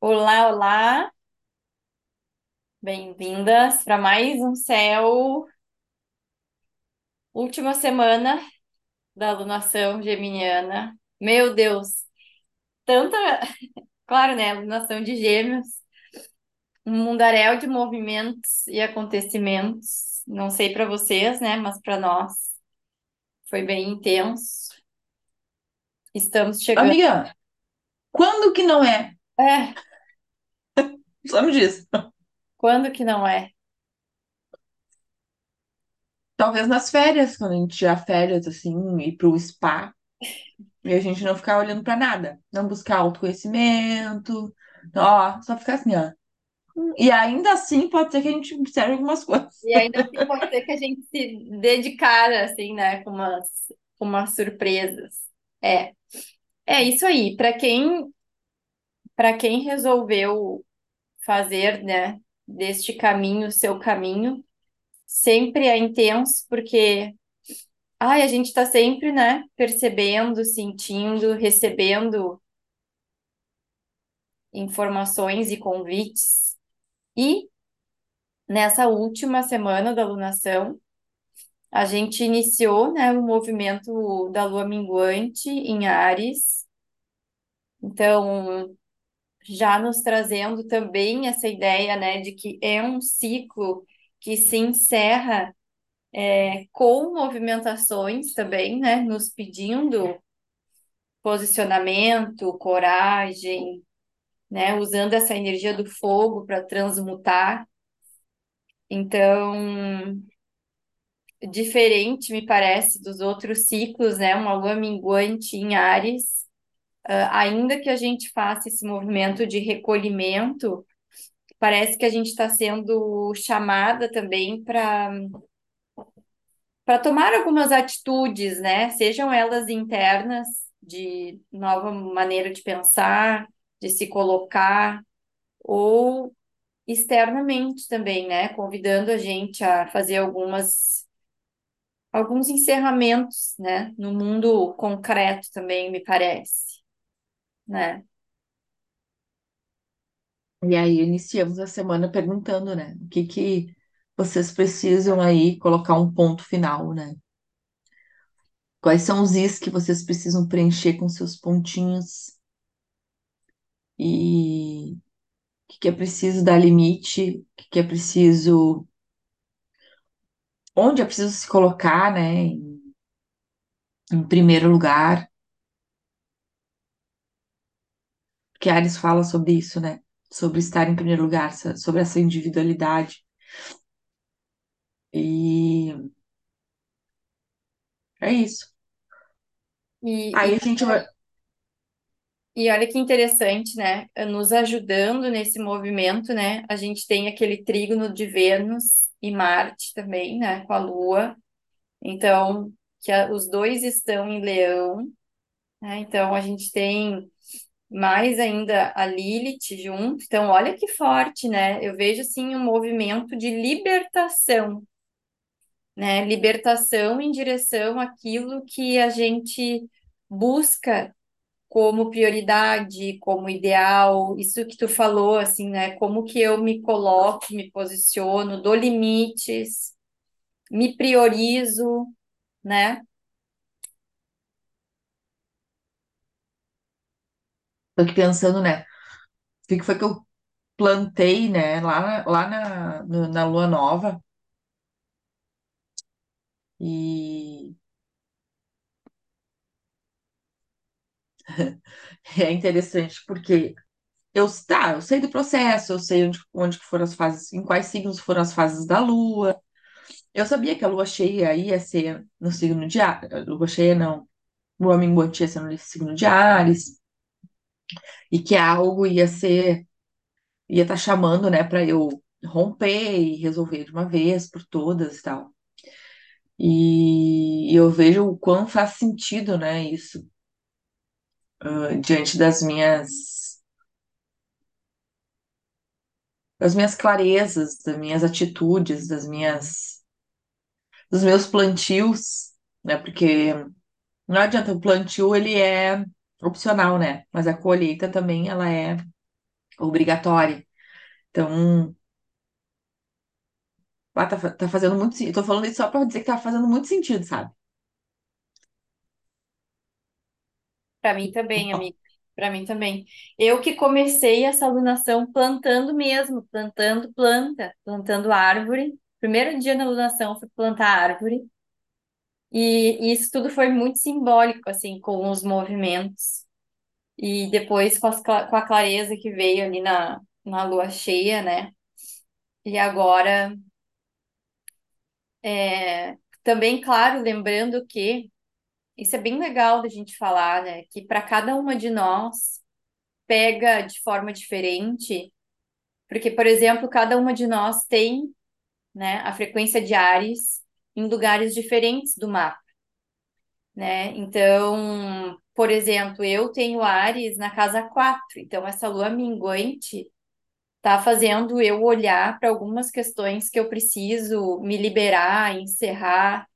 Olá, olá, bem-vindas para mais um céu. Última semana da alunação geminiana. Meu Deus, tanta, claro, né? Alunação de Gêmeos, um mundaréu de movimentos e acontecimentos. Não sei para vocês, né? Mas para nós foi bem intenso. Estamos chegando. Amiga, quando que não é? É, Só me diz. quando que não é? Talvez nas férias, quando a gente tirar férias, assim, ir pro spa, e a gente não ficar olhando pra nada. Não buscar autoconhecimento, ó, só ficar assim, ó. E ainda assim pode ser que a gente observe algumas coisas. E ainda assim pode ser que a gente se dedicar, assim, né? Com umas, com umas surpresas. É. É isso aí. Para quem, para quem resolveu fazer, né, deste caminho o seu caminho, sempre é intenso, porque ai, a gente está sempre, né, percebendo, sentindo, recebendo informações e convites. E nessa última semana da alunação, a gente iniciou, né, o movimento da lua minguante em Áries. Então, já nos trazendo também essa ideia, né, de que é um ciclo que se encerra é, com movimentações também, né, nos pedindo posicionamento, coragem, né, usando essa energia do fogo para transmutar. Então, diferente, me parece, dos outros ciclos, né, uma lua minguante em Áries, ah, ainda que a gente faça esse movimento de recolhimento, parece que a gente está sendo chamada também para para tomar algumas atitudes, né? Sejam elas internas, de nova maneira de pensar, de se colocar, ou externamente também, né? Convidando a gente a fazer algumas alguns encerramentos, né? No mundo concreto também, me parece, né? E aí iniciamos a semana perguntando, né? O que que vocês precisam aí colocar um ponto final, né? Quais são os is que vocês precisam preencher com seus pontinhos? E o que que é preciso dar limite? O que que é preciso onde é preciso se colocar, né, em, em primeiro lugar, porque Ares fala sobre isso, né, sobre estar em primeiro lugar, sobre essa individualidade. E é isso. E, Aí a gente vai. E olha que interessante, né? Nos ajudando nesse movimento, né? A gente tem aquele trígono de Vênus e Marte também, né? Com a Lua. Então, que a- os dois estão em Leão, né? Então, a gente tem mais ainda a Lilith junto. Então, olha que forte, né? Eu vejo, assim, um movimento de libertação, né? Libertação em direção àquilo que a gente busca como prioridade, como ideal, isso que tu falou, assim, né? Como que eu me coloco, me posiciono, dou limites, me priorizo, né? Tô aqui pensando, né, o que foi que eu plantei, né, lá, lá na, no- na Lua Nova. E é interessante porque eu, tá, eu sei do processo, eu sei onde, onde que foram as fases, em quais signos foram as fases da Lua. Eu sabia que a Lua cheia ia ser no signo de Áries. Lua cheia não. Lua minguante ia ser no signo de Áries. E que algo ia ser, ia estar chamando, né, para eu romper e resolver de uma vez por todas e tal. E eu vejo o quão faz sentido, né, isso, ah, diante das minhas, das minhas clarezas, das minhas atitudes, das minhas, dos meus plantios, né, porque não adianta, o plantio, ele é opcional, né, mas a colheita também, ela é obrigatória. Então, ah, tá, tá fazendo muito sentido. Tô falando isso só pra dizer que tá fazendo muito sentido, sabe? Para mim também, amiga. Para mim também. Eu que comecei essa alunação plantando mesmo, plantando planta, plantando árvore. Primeiro dia na alunação foi plantar árvore. E isso tudo foi muito simbólico, assim, com os movimentos. E depois com, as com a clareza que veio ali na, na lua cheia, né? E agora, é, também, claro, lembrando que isso é bem legal da gente falar, né? Que para cada uma de nós pega de forma diferente, porque, por exemplo, cada uma de nós tem, né, a frequência de Ares em lugares diferentes do mapa, né? Então, por exemplo, eu tenho Ares na casa 4, então essa lua minguante tá fazendo eu olhar para algumas questões que eu preciso me liberar, encerrar,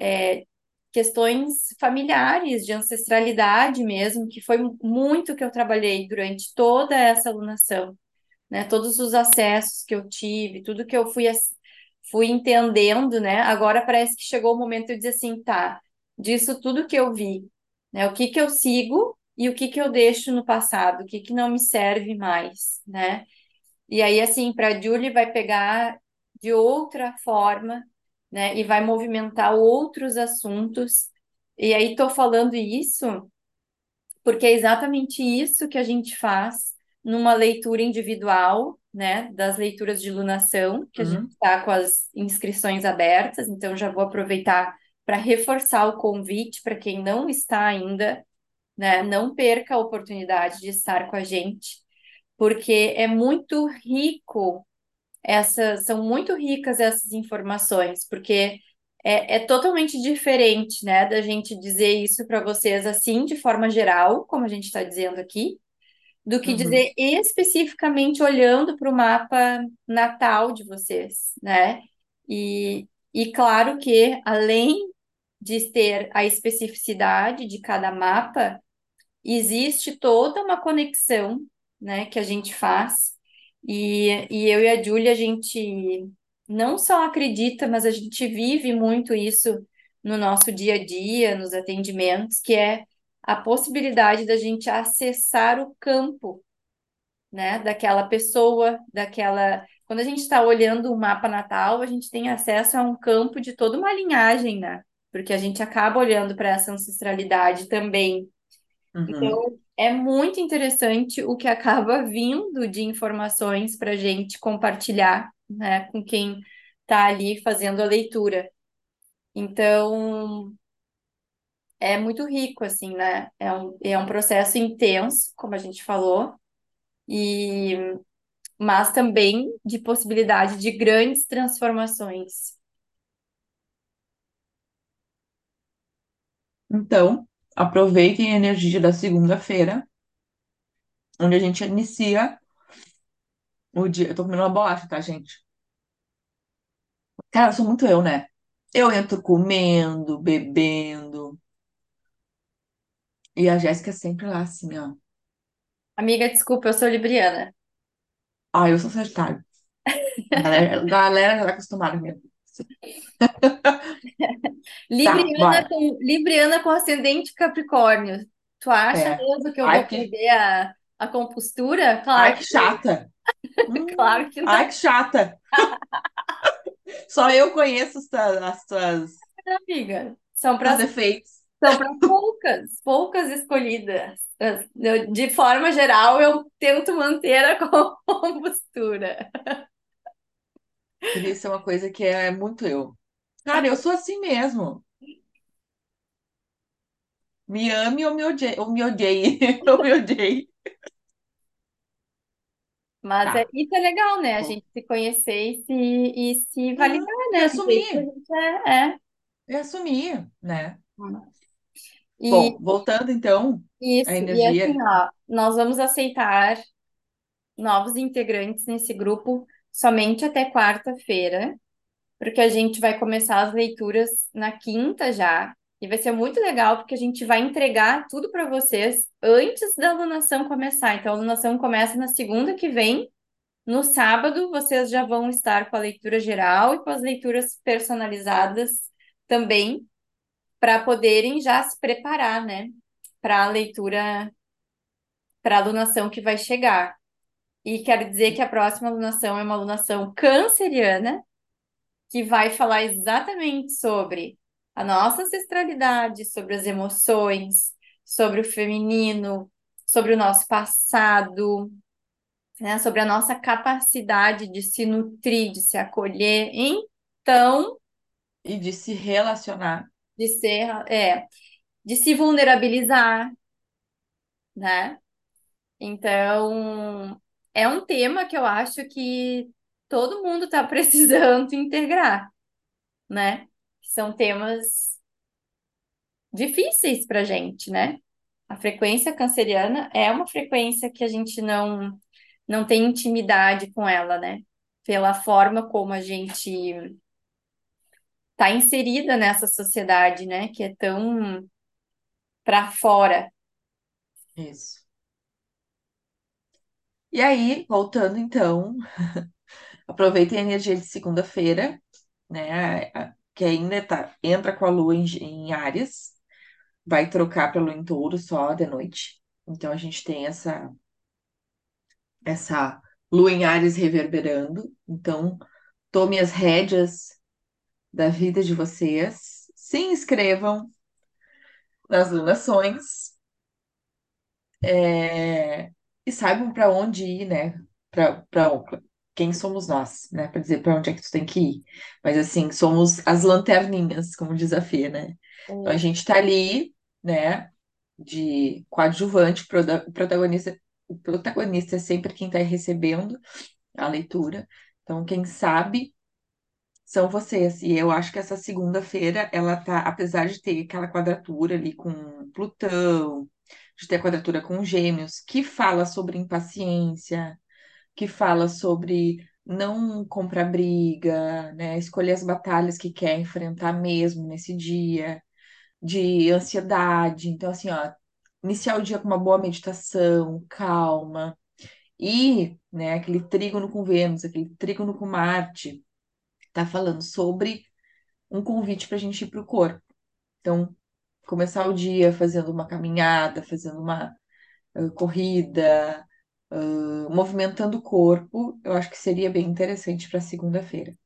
é, questões familiares, de ancestralidade mesmo, que foi muito que eu trabalhei durante toda essa alunação, né? Todos os acessos que eu tive, tudo que eu fui, fui entendendo, né? Agora parece que chegou o momento de dizer assim, tá, disso tudo que eu vi, né? O que que eu sigo e o que que eu deixo no passado, o que que não me serve mais, né? E aí, assim, para Julie vai pegar de outra forma, né? E vai movimentar outros assuntos. E aí, estou falando isso porque é exatamente isso que a gente faz numa leitura individual, né? Das leituras de lunação, que a gente Uhum, está com as inscrições abertas. Então, já vou aproveitar para reforçar o convite para quem não está ainda, né? Não perca a oportunidade de estar com a gente porque é muito rico essas, são muito ricas essas informações, porque é, é totalmente diferente, né, da gente dizer isso para vocês assim, de forma geral, como a gente está dizendo aqui, do que uhum, dizer especificamente olhando para o mapa natal de vocês, né? E, e claro que, além de ter a especificidade de cada mapa, existe toda uma conexão, né, que a gente faz. E, e eu e a Júlia, a gente não só acredita, mas a gente vive muito isso no nosso dia a dia, nos atendimentos, que é a possibilidade da gente acessar o campo, né, daquela pessoa, daquela. Quando a gente está olhando o mapa natal, a gente tem acesso a um campo de toda uma linhagem, né? Porque a gente acaba olhando para essa ancestralidade também. uhum. Então, é muito interessante o que acaba vindo de informações para a gente compartilhar, né, com quem está ali fazendo a leitura. Então, é muito rico, assim, né? É um, é um processo intenso, como a gente falou, e mas também de possibilidade de grandes transformações. Então, aproveitem a energia da segunda-feira, onde a gente inicia o dia. Eu tô comendo uma bolacha, tá, gente? Cara, sou muito eu, né? Eu entro comendo, bebendo, e a Jéssica é sempre lá, assim, ó. Amiga, desculpa, eu sou libriana. Ah, eu sou Sagitário. A galera, a galera já tá acostumada mesmo. Tá, Libriana bora. com, Libriana com ascendente Capricórnio. Tu acha É. mesmo que eu Ai, vou que, perder a, a compostura? ai, Claro que que, chata. Hum, claro que ai, não, que chata. Só eu conheço as tuas, as tuas, amiga. São teus para defeitos. São para poucas, poucas escolhidas. Eu- De forma geral, eu tento manter a compostura. Queria ser uma coisa que é muito eu. Cara, eu sou assim mesmo. Me ame ou me odeie. Ou me odeie. Ou me odeie. Mas é, Tá. isso é legal, né? A gente se conhecer e se, e se Uhum. validar, E né? A assumir. é. é. E assumir, né? E Bom, voltando então à isso, e assim, energia. ó, nós vamos aceitar novos integrantes nesse grupo somente até quarta-feira, porque a gente vai começar as leituras na quinta já. E vai ser muito legal porque a gente vai entregar tudo para vocês antes da alunação começar. Então, a alunação começa na segunda que vem. No sábado, vocês já vão estar com a leitura geral e com as leituras personalizadas também, para poderem já se preparar, né, para a leitura, para a alunação que vai chegar. E quero dizer que a próxima alunação é uma alunação canceriana, que vai falar exatamente sobre a nossa ancestralidade, sobre as emoções, sobre o feminino, sobre o nosso passado, né, sobre a nossa capacidade de se nutrir, de se acolher. Então, E de se relacionar. De ser, é, de se vulnerabilizar, né? Então, é um tema que eu acho que todo mundo está precisando integrar, né? São temas difíceis para gente, né? A frequência canceriana é uma frequência que a gente não não tem intimidade com ela, né? Pela forma como a gente está inserida nessa sociedade, né? Que é tão para fora. Isso. E aí, voltando então, aproveitem a energia de segunda-feira, né? Que ainda tá, entra com a lua em, em Áries, vai trocar para lua em Touro só de noite. Então a gente tem essa essa lua em Áries reverberando. Então, tome as rédeas da vida de vocês, se inscrevam nas lunações, é, e saibam para onde ir, né? Para quem somos nós, né? Para dizer para onde é que tu tem que ir. Mas assim, somos as lanterninhas, como diz a Fê, né? Então a gente tá ali, né? De coadjuvante, o protagonista, o protagonista é sempre quem está recebendo a leitura. Então, quem sabe são vocês. E eu acho que essa segunda-feira, ela tá, apesar de ter aquela quadratura ali com Plutão, de ter a quadratura com Gêmeos, que fala sobre impaciência, que fala sobre não comprar briga, né? Escolher as batalhas que quer enfrentar mesmo nesse dia, de ansiedade. Então, assim, ó, iniciar o dia com uma boa meditação, calma. E, né, aquele trígono com Vênus, aquele trígono com Marte tá falando sobre um convite para a gente ir para o corpo. Então, começar o dia fazendo uma caminhada, fazendo uma uh, corrida, uh, movimentando o corpo, eu acho que seria bem interessante para segunda-feira,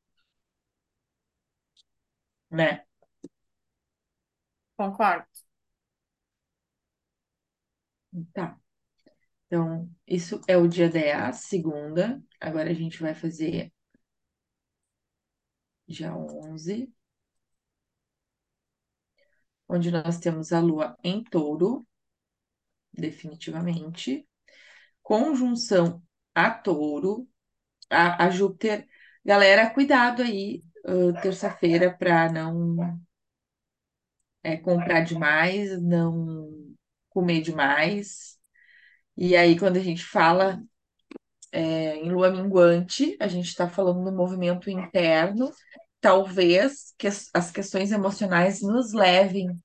né? Concordo. Tá. Então, isso é o dia 10, segunda. Agora a gente vai fazer dia 11, onde nós temos a lua em touro, definitivamente. Conjunção a touro, a, a Júpiter. Galera, cuidado aí, uh, terça-feira, para não é, comprar demais, não comer demais. E aí, quando a gente fala é, em lua minguante, a gente está falando do movimento interno. Talvez que as, questões emocionais nos levem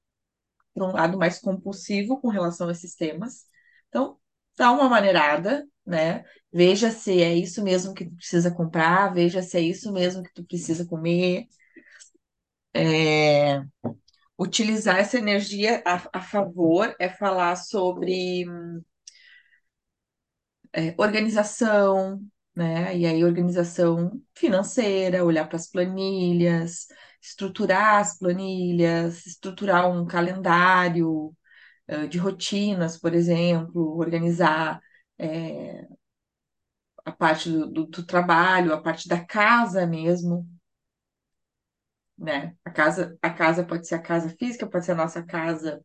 para um lado mais compulsivo com relação a esses temas. Então, dá uma maneirada, né? Veja se é isso mesmo que tu precisa comprar, veja se é isso mesmo que tu precisa comer. É, utilizar essa energia a, a favor é falar sobre é, organização, né? E aí, organização financeira, olhar para as planilhas, estruturar as planilhas, estruturar um calendário eh, de rotinas, por exemplo, organizar eh, a parte do, do- do trabalho, a parte da casa mesmo, né? A casa, a casa pode ser a casa física, pode ser a nossa casa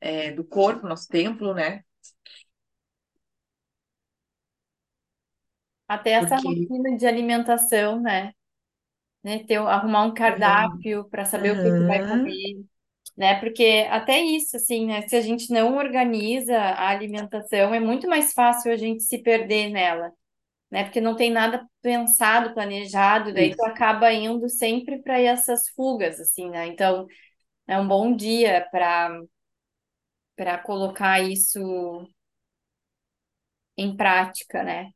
eh, do corpo, nosso templo, né? Até essa Porque rotina de alimentação, né? Né? Ter, arrumar um cardápio para saber o que que vai comer, né? Porque até isso, assim, né? Se a gente não organiza a alimentação, é muito mais fácil a gente se perder nela, né? Porque não tem nada pensado, planejado, daí tu isso. acaba indo sempre para essas fugas, assim, né? Então, é um bom dia para para colocar isso em prática, né?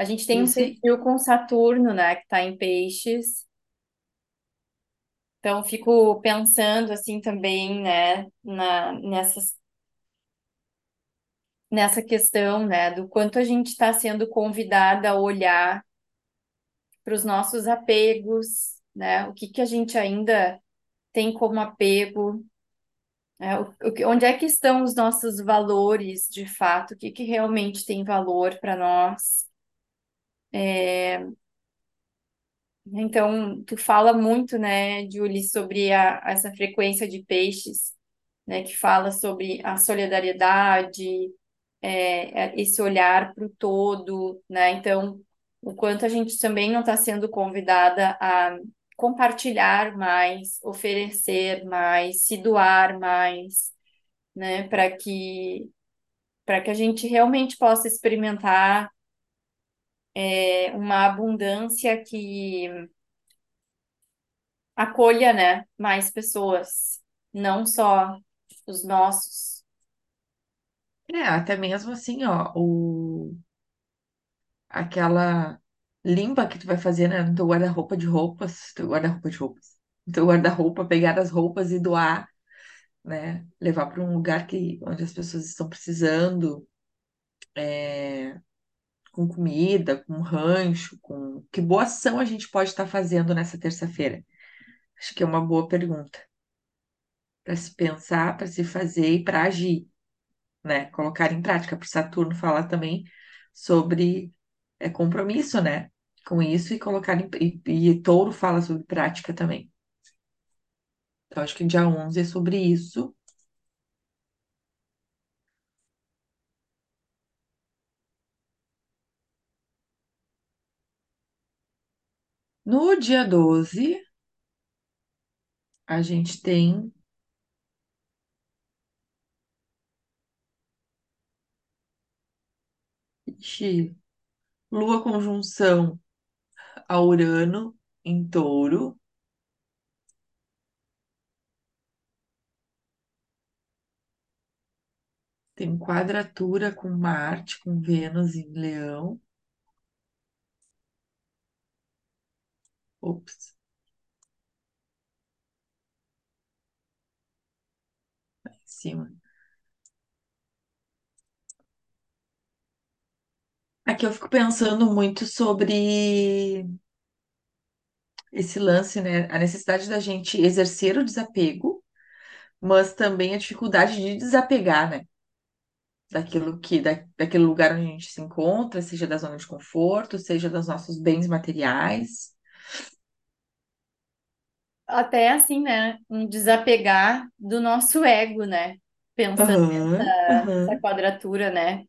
A gente tem um sextil com Saturno, né, que está em Peixes. Então, fico pensando assim também, né, na, nessas, nessa questão, né, do quanto a gente está sendo convidada a olhar para os nossos apegos, né, o que que a gente ainda tem como apego, né, o, o onde é que estão os nossos valores de fato, o que que realmente tem valor para nós. Então, tu fala muito, né, Julie, sobre a, essa frequência de peixes, né, que fala sobre a solidariedade, é, é, esse olhar para o todo, né? Então, o quanto a gente também não está sendo convidada a compartilhar mais, oferecer mais, se doar mais, né, para que para que a gente realmente possa experimentar é, uma abundância que acolha, né, mais pessoas, não só os nossos. é, até mesmo assim, ó, o, aquela limpa que tu vai fazer, né, no teu guarda-roupa de roupas, teu guarda-roupa de roupas, no teu guarda-roupa, pegar as roupas e doar, né, levar para um lugar que, onde as pessoas estão precisando, é, com comida, com rancho, com... Que boa ação a gente pode estar fazendo nessa terça-feira? Acho que é uma boa pergunta para se pensar, para se fazer e para agir, né? Colocar em prática. Para Saturno falar também sobre é, compromisso, né? Com isso e colocar em... E, e Touro fala sobre prática também. Então, acho que dia 11 é sobre isso. No dia 12, a gente tem Lua conjunção a Urano em Touro. Tem quadratura com Marte, com Vênus em Leão. Ops, em cima. Aqui eu fico pensando muito sobre esse lance, né? A necessidade da gente exercer o desapego, mas também a dificuldade de desapegar, né? Daquilo que, da, daquele lugar onde a gente se encontra, seja da zona de conforto, seja dos nossos bens materiais. Até assim, né, um desapegar do nosso ego, né? Pensando Aham, nessa aham, quadratura, né,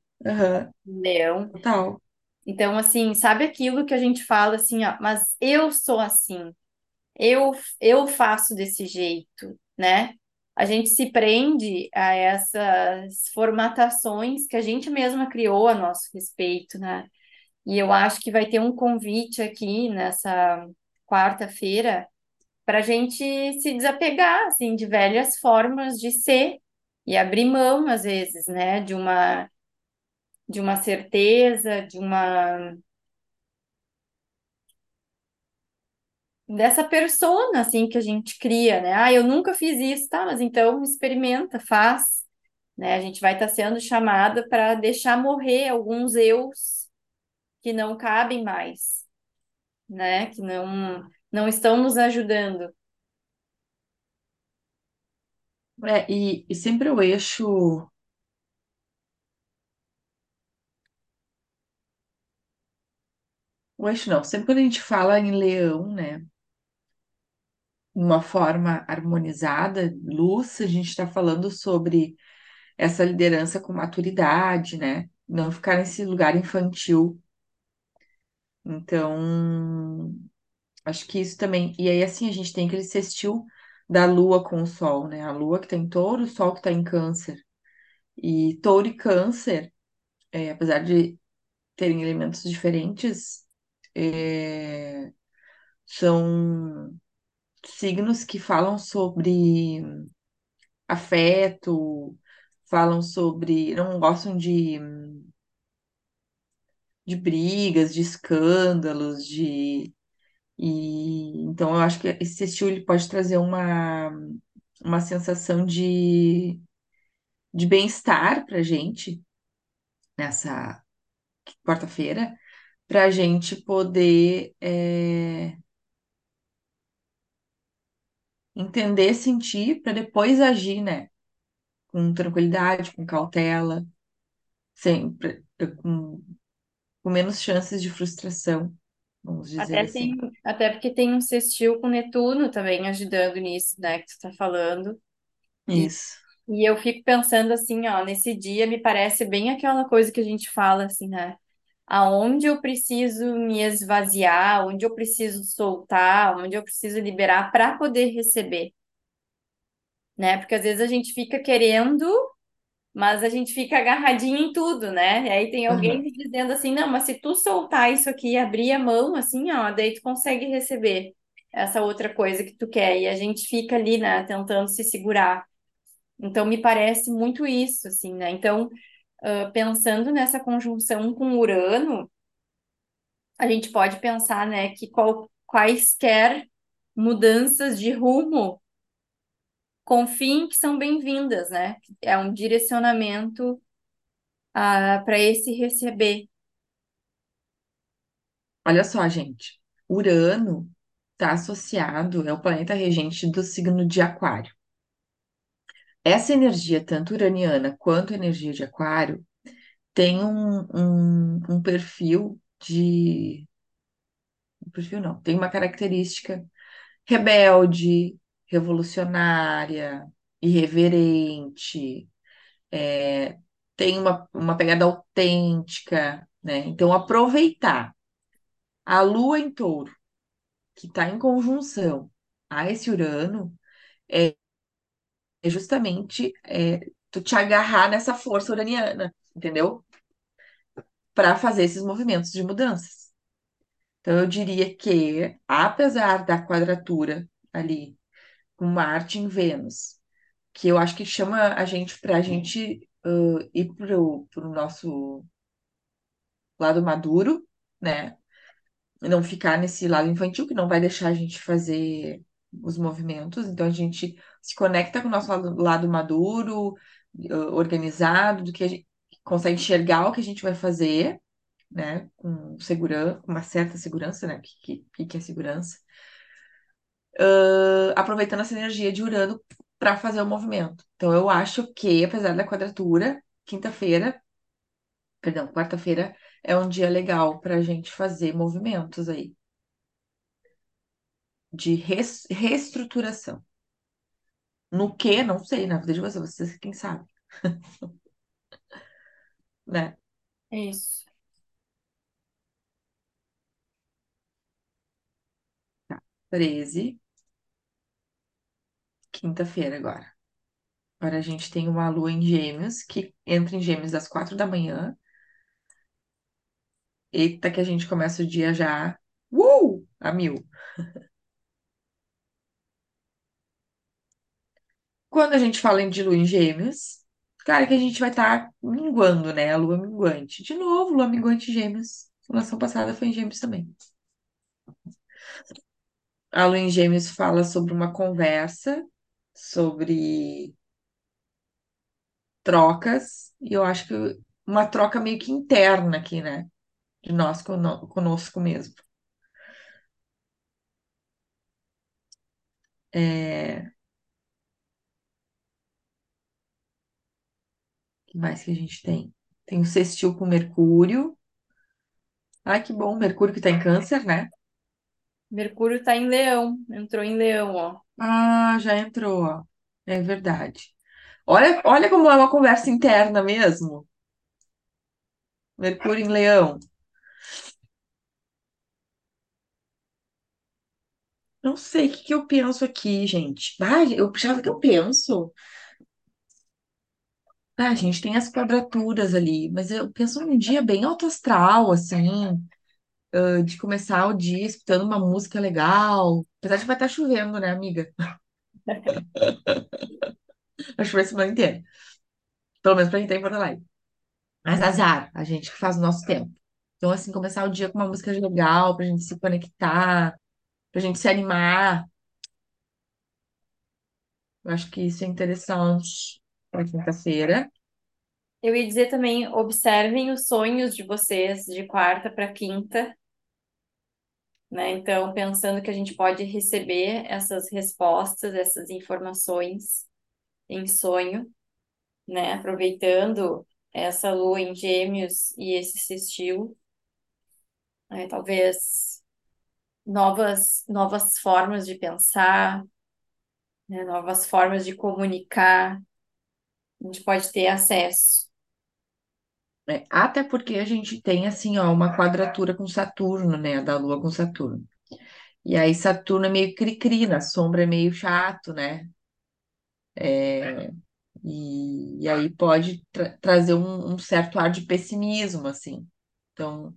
do leão. total. Então, assim, sabe aquilo que a gente fala assim, ó, mas eu sou assim, eu eu faço desse jeito, né? A gente se prende a essas formatações que a gente mesma criou a nosso respeito, né? E eu acho que vai ter um convite aqui nessa quarta-feira para a gente se desapegar, assim, de velhas formas de ser e abrir mão, às vezes, né, de uma, de uma certeza, de uma, dessa persona, assim, que a gente cria, né? Ah, eu nunca fiz isso, tá? Mas então experimenta, faz, né? A gente vai estar sendo chamada para deixar morrer alguns eus que não cabem mais, né? Que não, não estão nos ajudando. É, e, e sempre o eixo, o eixo não, sempre quando a gente fala em leão, né? uma forma harmonizada, luz, a gente está falando sobre essa liderança com maturidade, né? Não ficar nesse lugar infantil. Então, acho que isso também. E aí, assim, a gente tem aquele sextil da Lua com o Sol, né? A Lua que está em touro, o Sol que está em câncer. E touro e câncer, é, apesar de terem elementos diferentes, é, são signos que falam sobre afeto, falam sobre, não gostam de, de brigas, de escândalos, de e então eu acho que esse estilo ele pode trazer uma, uma sensação de, de bem-estar pra gente nessa quarta-feira, pra gente poder é, entender, sentir, para depois agir, né? Com tranquilidade, com cautela, sempre, com, com menos chances de frustração, vamos dizer Até assim. tem, até porque tem um sextil com Netuno também ajudando nisso, né, que tu tá falando. E, Isso. e eu fico pensando assim, ó, nesse dia me parece bem aquela coisa que a gente fala assim, né? Aonde eu preciso me esvaziar, onde eu preciso soltar, onde eu preciso liberar para poder receber, né? Porque às vezes a gente fica querendo Mas a gente fica agarradinho em tudo, né? E aí tem alguém me dizendo assim, não, mas se tu soltar isso aqui e abrir a mão, assim, ó, daí tu consegue receber essa outra coisa que tu quer. E a gente fica ali, né, tentando se segurar. Então, me parece muito isso, assim, né? Então, ah, pensando nessa conjunção com Urano, a gente pode pensar, né, que qual, quaisquer mudanças de rumo, confiem que são bem-vindas, né? É um direcionamento para esse receber. Olha só, gente. Urano está associado, é o planeta regente do signo de Aquário. Essa energia, tanto uraniana quanto energia de Aquário, tem um, um, um perfil de. Um perfil não, tem uma característica rebelde, revolucionária, irreverente, é, tem uma, uma pegada autêntica, né? Então, aproveitar a Lua em Touro, que está em conjunção a esse Urano, é é justamente é, tu te agarrar nessa força uraniana, entendeu? Para fazer esses movimentos de mudanças. Então, eu diria que, apesar da quadratura ali com Marte em Vênus, que eu acho que chama a gente para a gente uh, ir pro, pro nosso lado maduro, né? E não ficar nesse lado infantil que não vai deixar a gente fazer os movimentos. Então a gente se conecta com o nosso lado, lado maduro, organizado, do que a gente consegue enxergar o que a gente vai fazer, né? Com segurança, com uma certa segurança, né? O que, que, que é segurança? Uh, aproveitando essa energia de Urano para fazer o movimento. Então eu acho que, apesar da quadratura, quinta-feira, perdão, quarta-feira é um dia legal para a gente fazer movimentos aí de res- reestruturação. No que, não sei, na vida de vocês, vocês quem sabe, né? Isso. Tá. 13, quinta-feira agora. Agora a gente tem uma lua em Gêmeos, que entra em Gêmeos às quatro da manhã. Eita, que a gente começa o dia já, uh, a mil. Quando a gente fala de lua em Gêmeos, claro que a gente vai estar minguando, né? A lua minguante. De novo, lua minguante em Gêmeos. A nação passada foi em Gêmeos também. A lua em Gêmeos fala sobre uma conversa, sobre trocas, e eu acho que uma troca meio que interna aqui, né? De nós cono- conosco mesmo. É... O que mais que a gente tem? Tem o sextil com Mercúrio. Ai, que bom, Mercúrio que tá em Câncer, né? Mercúrio tá em Leão, entrou em Leão, ó. Ah, já entrou, ó. É verdade. Olha, olha como é uma conversa interna mesmo. Mercúrio em Leão. Não sei o que que eu penso aqui, gente. Ah, eu o que eu penso? Ah, gente tem as quadraturas ali, mas eu penso num dia bem alto astral, assim, de começar o dia escutando uma música legal. Apesar de que vai estar chovendo, né, amiga? Vai chover a semana inteira. Pelo menos pra quem tá em Porto Alegre. Mas azar, a gente que faz o nosso tempo. Então, assim, começar o dia com uma música legal, pra gente se conectar, pra gente se animar. Eu acho que isso é interessante pra quinta-feira. Eu ia dizer também, observem os sonhos de vocês de quarta para quinta, né? Então, pensando que a gente pode receber essas respostas, essas informações em sonho, né? Aproveitando essa lua em Gêmeos e esse sextil, né? Talvez novas novas formas de pensar, né? Novas formas de comunicar, a gente pode ter acesso. É, até porque a gente tem, assim, ó, uma quadratura com Saturno, né? Da Lua com Saturno. E aí Saturno é meio cri-cri, na sombra é meio chato, né? É, e, e aí pode tra- trazer um, um certo ar de pessimismo, assim. Então,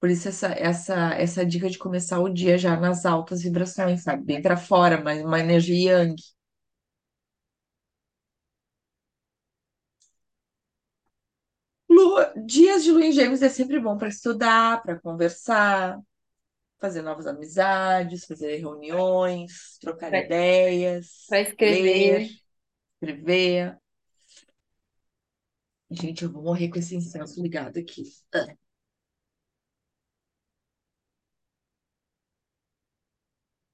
por isso essa, essa, essa dica de começar o dia já nas altas vibrações, sabe? Bem para fora, mas uma energia yang. Lua- dias de lua em gêmeos é sempre bom para estudar, para conversar, fazer novas amizades, fazer reuniões, trocar Para ideias, ler, escrever. escrever. Gente, eu vou morrer com esse incenso ligado aqui.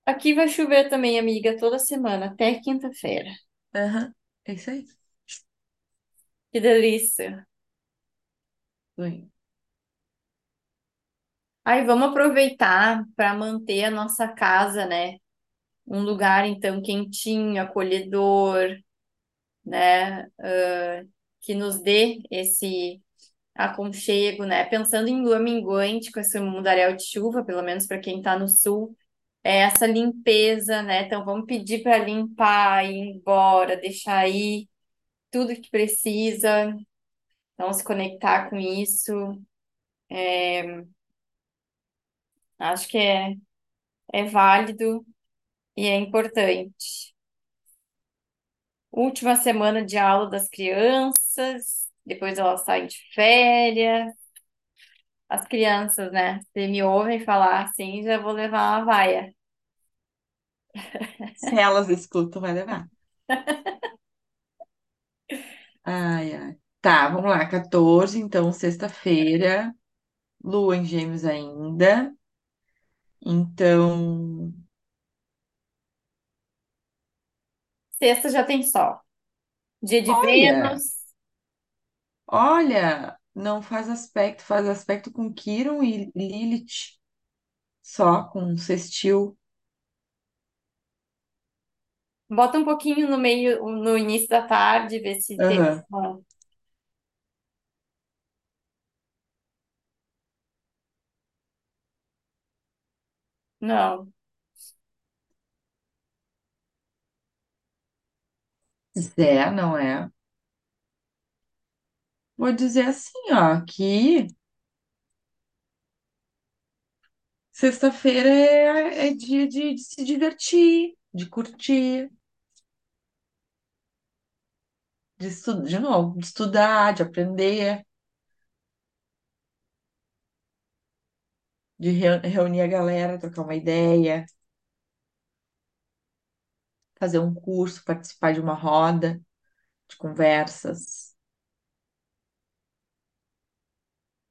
Aqui vai chover também, amiga, toda semana, até quinta-feira. Aham, é isso aí. Que delícia. Aí vamos aproveitar para manter a nossa casa, né? Um lugar então quentinho, acolhedor, né? Que nos dê esse aconchego, né? Pensando em lua minguante com esse mundaréu de chuva, pelo menos para quem está no sul, é essa limpeza, né? Então vamos pedir para limpar, ir embora, deixar aí tudo que precisa, então se conectar com isso. Acho que é, é válido e é importante. Última semana de aula das crianças, depois elas saem de férias. As crianças, né? Se me ouvem falar assim, já vou levar uma vaia. Se elas escutam, vai levar. Ai, ai. Tá, vamos lá. 14, então, sexta-feira. Lua em Gêmeos ainda. Então, Sexta já tem sol. Dia de olha, Vênus. olha, não faz aspecto, faz aspecto com Quirón e Lilith, só com sextil. Bota um pouquinho no meio, no início da tarde, ver se tem. Aham. sol. Não. Zé, não é? Vou dizer assim, ó, que sexta-feira é, é dia de, de se divertir, de curtir, de, estu de novo, de estudar, de aprender, de reu- reunir a galera, trocar uma ideia, fazer um curso, participar de uma roda de conversas.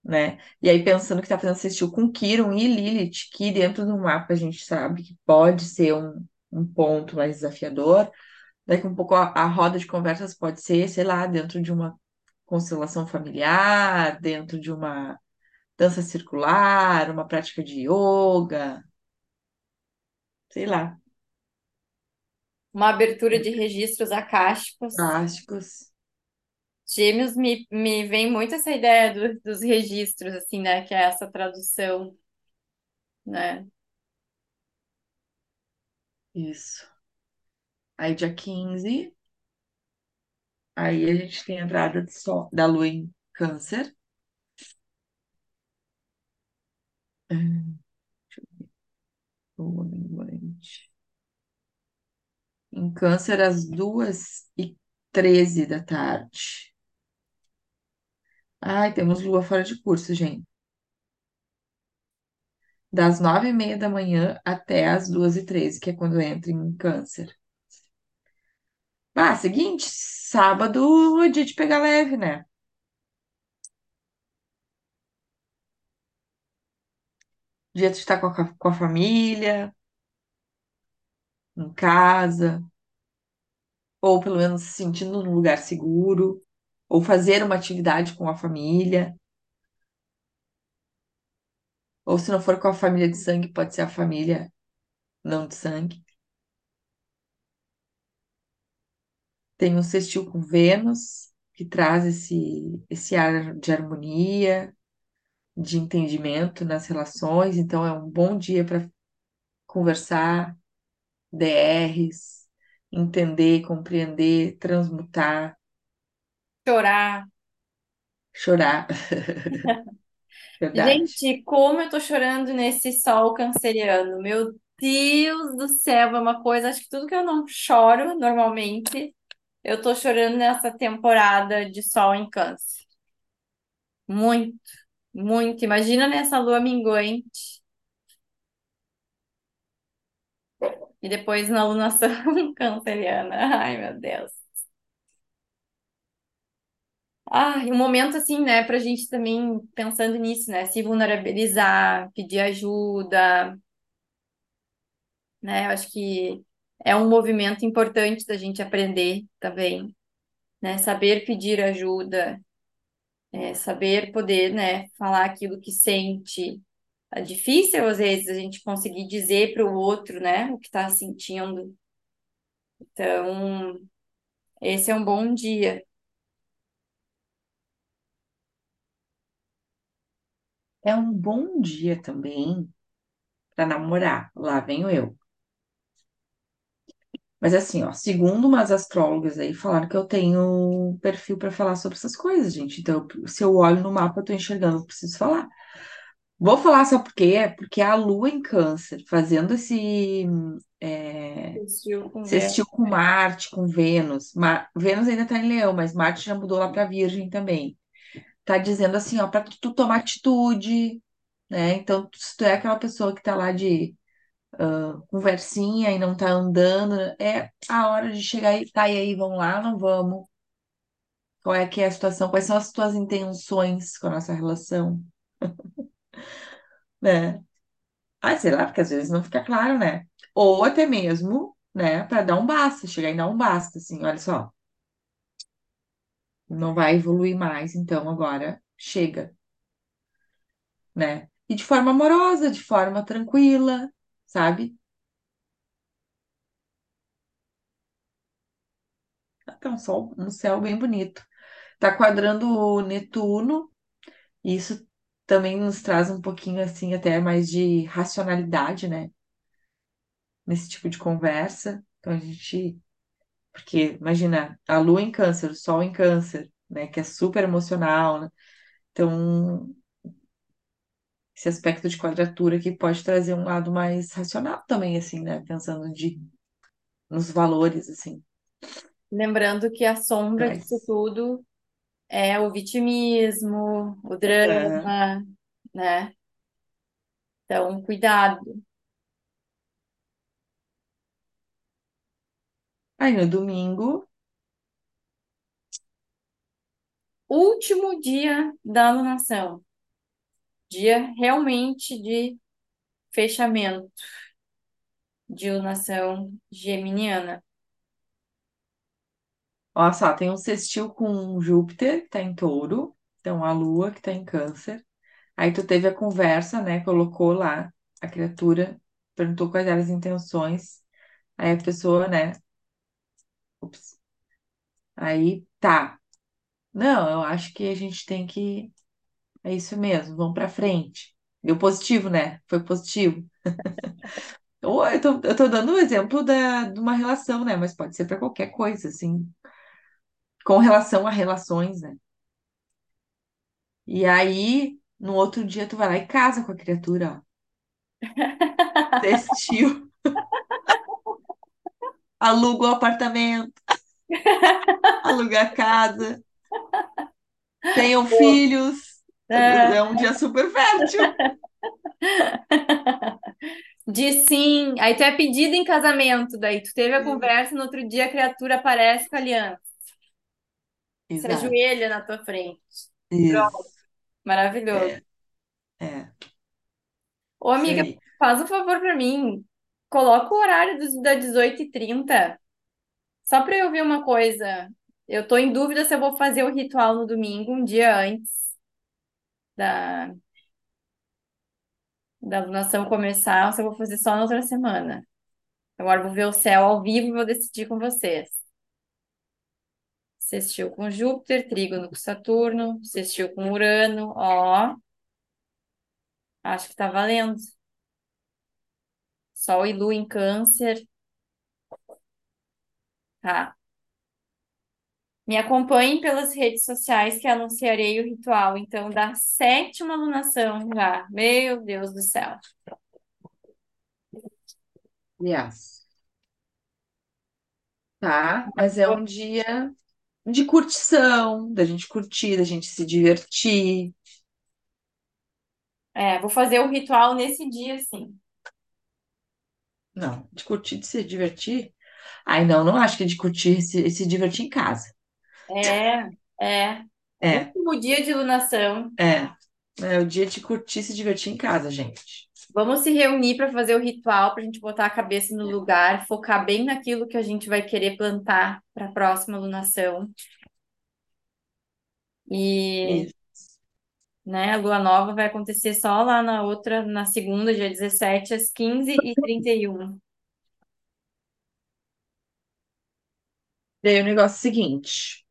né? E aí pensando que tá fazendo sextil com Quirón e Lilith, que dentro do mapa a gente sabe que pode ser um, um ponto mais desafiador. Daqui um pouco a, a roda de conversas pode ser, sei lá, dentro de uma constelação familiar, dentro de uma dança circular, uma prática de yoga, sei lá, Uma abertura de registros akáshicos. plásticos. Gêmeos me, me vem muito essa ideia do- dos registros, assim, né? Que é essa tradução, né? Isso. Aí dia 15, aí a gente tem a entrada de sol, da lua em câncer. Ah, deixa eu ver. Lua minguante. Em Câncer, às duas e treze da tarde. Ai, temos lua fora de curso, gente. Das nove e meia da manhã até as duas e treze, que é quando entra em Câncer. Ah, seguinte, sábado é dia de pegar leve, né? Dia de estar com a, com a família, em casa, ou pelo menos se sentindo num lugar seguro, ou fazer uma atividade com a família, ou se não for com a família de sangue, pode ser a família não de sangue. Tem um sextil com Vênus, que traz esse, esse ar de harmonia, de entendimento nas relações, então é um bom dia para conversar, DRs, entender, compreender, transmutar, Chorar. chorar. Gente, como eu tô chorando nesse sol canceriano. Meu Deus do céu, é uma coisa. Acho que tudo que eu não choro normalmente, eu tô chorando nessa temporada de sol em câncer. Muito, muito. Imagina nessa lua minguante e depois na lunação canceriana. Ai, meu Deus. Ah, um momento assim, né, pra gente também pensando nisso, né, se vulnerabilizar, pedir ajuda, né, eu acho que é um movimento importante da gente aprender também, né, saber pedir ajuda, é, saber poder, né, falar aquilo que sente. É difícil, às vezes, a gente conseguir dizer para o outro, né, o que está sentindo. Então, esse é um bom dia. É um bom dia também para namorar. Lá venho eu. Mas assim, ó, segundo umas astrólogas aí, falaram que eu tenho perfil para falar sobre essas coisas, gente. Então, eu- se eu olho no mapa, eu tô enxergando, eu preciso falar. Vou falar, sabe por quê? Porque a Lua em Câncer, fazendo esse é, Assistiu com sextil com Marte, com Vênus. Ma- Vênus ainda tá em Leão, mas Marte já mudou lá para Virgem também. Tá dizendo assim, ó, para tu, tu tomar atitude, né? Então, se tu é aquela pessoa que tá lá de conversinha e não tá andando, é a hora de chegar e tá, e aí, vamos lá, não vamos? Qual é que é a situação? Quais são as tuas intenções com a nossa relação, né? Ah, sei lá, porque às vezes não fica claro, né? Ou até mesmo, né, para dar um basta, chegar e dar um basta, assim, olha só, não vai evoluir mais, então agora chega, né? E de forma amorosa, de forma tranquila, sabe? Tá um sol, um céu bem bonito. Tá quadrando o Netuno, e isso também nos traz um pouquinho, assim, até mais de racionalidade, né? Nesse tipo de conversa. Então a gente Porque, imagina, a lua em câncer, o sol em câncer, né? Que é super emocional, né? Então, esse aspecto de quadratura que pode trazer um lado mais racional também, assim, né? Pensando de, nos valores, assim. Lembrando que a sombra disso Traz. tudo é o vitimismo, o drama, né? Então, cuidado. Aí no domingo, Último dia da alunação, dia realmente de fechamento de alunação geminiana. ó, só, tem um sextil com Júpiter, que tá em touro, então a lua, que tá em câncer. Aí tu teve a conversa, né? Colocou lá a criatura, perguntou quais eram as intenções. Aí a pessoa, né? Ups. Aí tá. Não, eu acho que a gente tem que. É isso mesmo, vamos pra frente. Deu positivo, né? Foi positivo. Ou eu tô, eu tô dando um exemplo da, de uma relação, né? Mas pode ser pra qualquer coisa, assim, com relação a relações, né? E aí. No outro dia, tu vai lá e casa com a criatura, ó. Desistiu. Aluga o apartamento, aluga a casa, tenham filhos. Ah, É um dia super fértil. Diz sim. Aí tu é pedido em casamento, daí tu teve a conversa, no outro dia a criatura aparece com a aliança, se ajoelha na tua frente. Pronto, maravilhoso. É, é. Ô, amiga, faz um favor pra mim. Coloca o horário dos, da 18h30, só pra eu ver uma coisa. Eu tô em dúvida se eu vou fazer o ritual no domingo, um dia antes da, da alunação começar, se eu vou fazer só na outra semana. Agora vou ver o céu ao vivo e vou decidir com vocês. Sextil com Júpiter, trígono com Saturno, sextil com Urano, ó, acho que tá valendo. Sol e Lua em Câncer, tá. Me acompanhem pelas redes sociais que anunciarei o ritual, então, da sétima alunação já. Meu Deus do céu. Yes. Tá? Mas é um dia de curtição, da gente curtir, da gente se divertir. É, vou fazer o ritual nesse dia, sim. Não, de curtir, de se divertir. Ai, não, não acho que de curtir e se, se divertir em casa. É, é. É, Último dia de alunação. é. É o dia de curtir e se divertir em casa, gente. Vamos se reunir para fazer o ritual, para a gente botar a cabeça no lugar, focar bem naquilo que a gente vai querer plantar para a próxima alunação. E, Isso. né, a lua nova vai acontecer só lá na outra, na segunda, dia 17, às 15h31. E aí o negócio é o seguinte,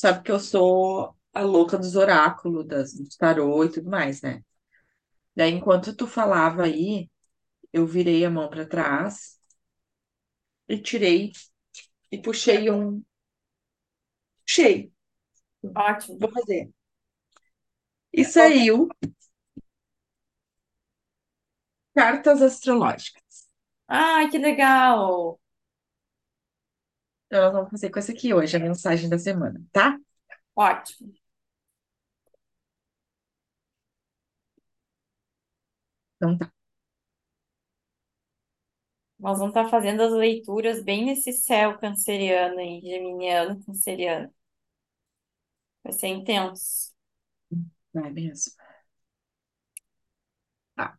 sabe que eu sou a louca dos oráculos, das, do tarô e tudo mais, né? Daí, enquanto tu falava aí, eu virei a mão para trás e tirei e puxei um. Puxei. Ótimo. Vou fazer. E saiu cartas astrológicas. Ai, que legal! Então, nós vamos fazer com essa aqui hoje, a mensagem da semana, tá? Ótimo. Então tá. Nós vamos estar fazendo as leituras bem nesse céu canceriano e geminiano, canceriano. Vai ser intenso. Vai mesmo. Tá.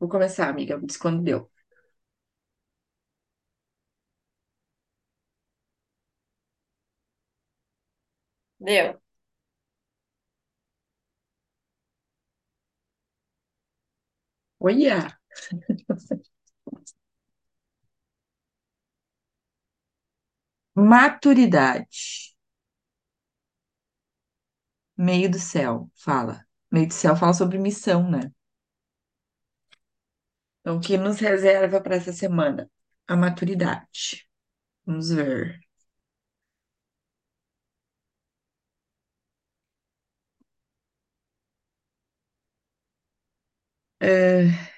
Vou começar, amiga. Me diz quando deu. Deu. Olha! Maturidade. Meio do céu, fala. Meio do céu fala sobre missão, né? Então, o que nos reserva para essa semana? A maturidade. Vamos ver. É,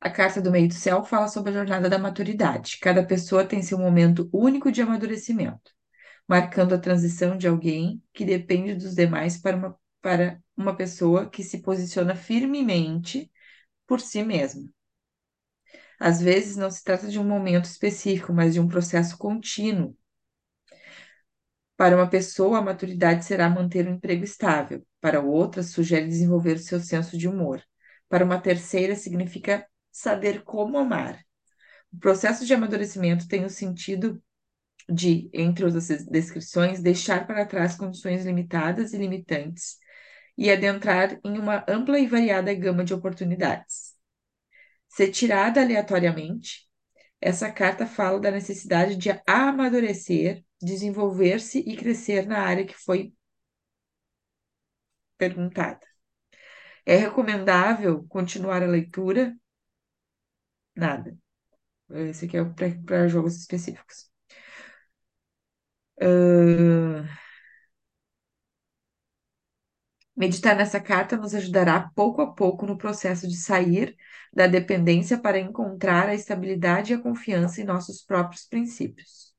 A carta do meio do céu fala sobre a jornada da maturidade. Cada pessoa tem seu momento único de amadurecimento, marcando a transição de alguém que depende dos demais para uma, para uma pessoa que se posiciona firmemente por si mesma. Às vezes, não se trata de um momento específico, mas de um processo contínuo. Para uma pessoa, a maturidade será manter um emprego estável. Para outra, sugere desenvolver o seu senso de humor. Para uma terceira, significa saber como amar. O processo de amadurecimento tem o sentido de, entre outras descrições, deixar para trás condições limitadas e limitantes e adentrar em uma ampla e variada gama de oportunidades. Ser tirada aleatoriamente, essa carta fala da necessidade de amadurecer, desenvolver-se e crescer na área que foi perguntada. É recomendável continuar a leitura? Nada. Esse aqui é para jogos específicos. Uh, Meditar nessa carta nos ajudará pouco a pouco no processo de sair da dependência para encontrar a estabilidade e a confiança em nossos próprios princípios.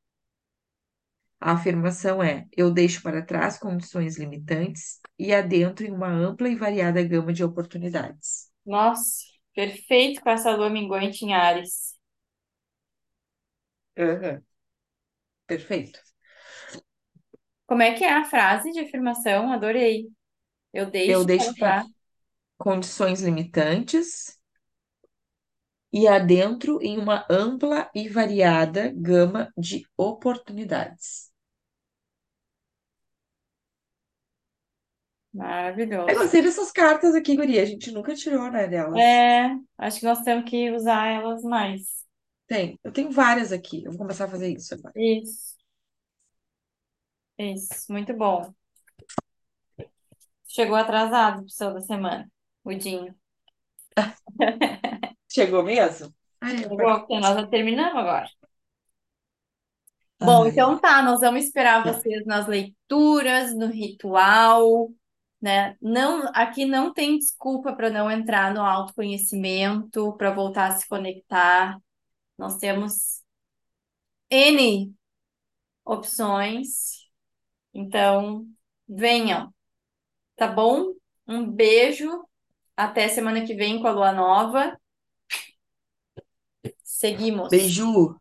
A afirmação é: eu deixo para trás condições limitantes e adentro em uma ampla e variada gama de oportunidades. Nossa, perfeito com essa lua minguante em Ares. Uhum. Perfeito. Como é que é a frase de afirmação? Adorei. Eu deixo Eu para deixo para condições limitantes e adentro em uma ampla e variada gama de oportunidades. Eu Maravilhoso. gostei dessas cartas aqui, guria. A gente nunca tirou, né, delas. É, acho que nós temos que usar elas mais. Tem. Eu tenho várias aqui. Eu vou começar a fazer isso agora. Isso, isso, muito bom. Chegou atrasado pro seu da semana, o Dinho. Chegou mesmo? Ai, Chegou, porque nós já terminamos agora. Ai, Bom, então ai. tá, nós vamos esperar Tá. vocês nas leituras, no ritual, né? Não, aqui não tem desculpa para não entrar no autoconhecimento, para voltar a se conectar. Nós temos N opções, então venham, tá bom? Um beijo, até semana que vem com a lua nova. Seguimos. Beijo.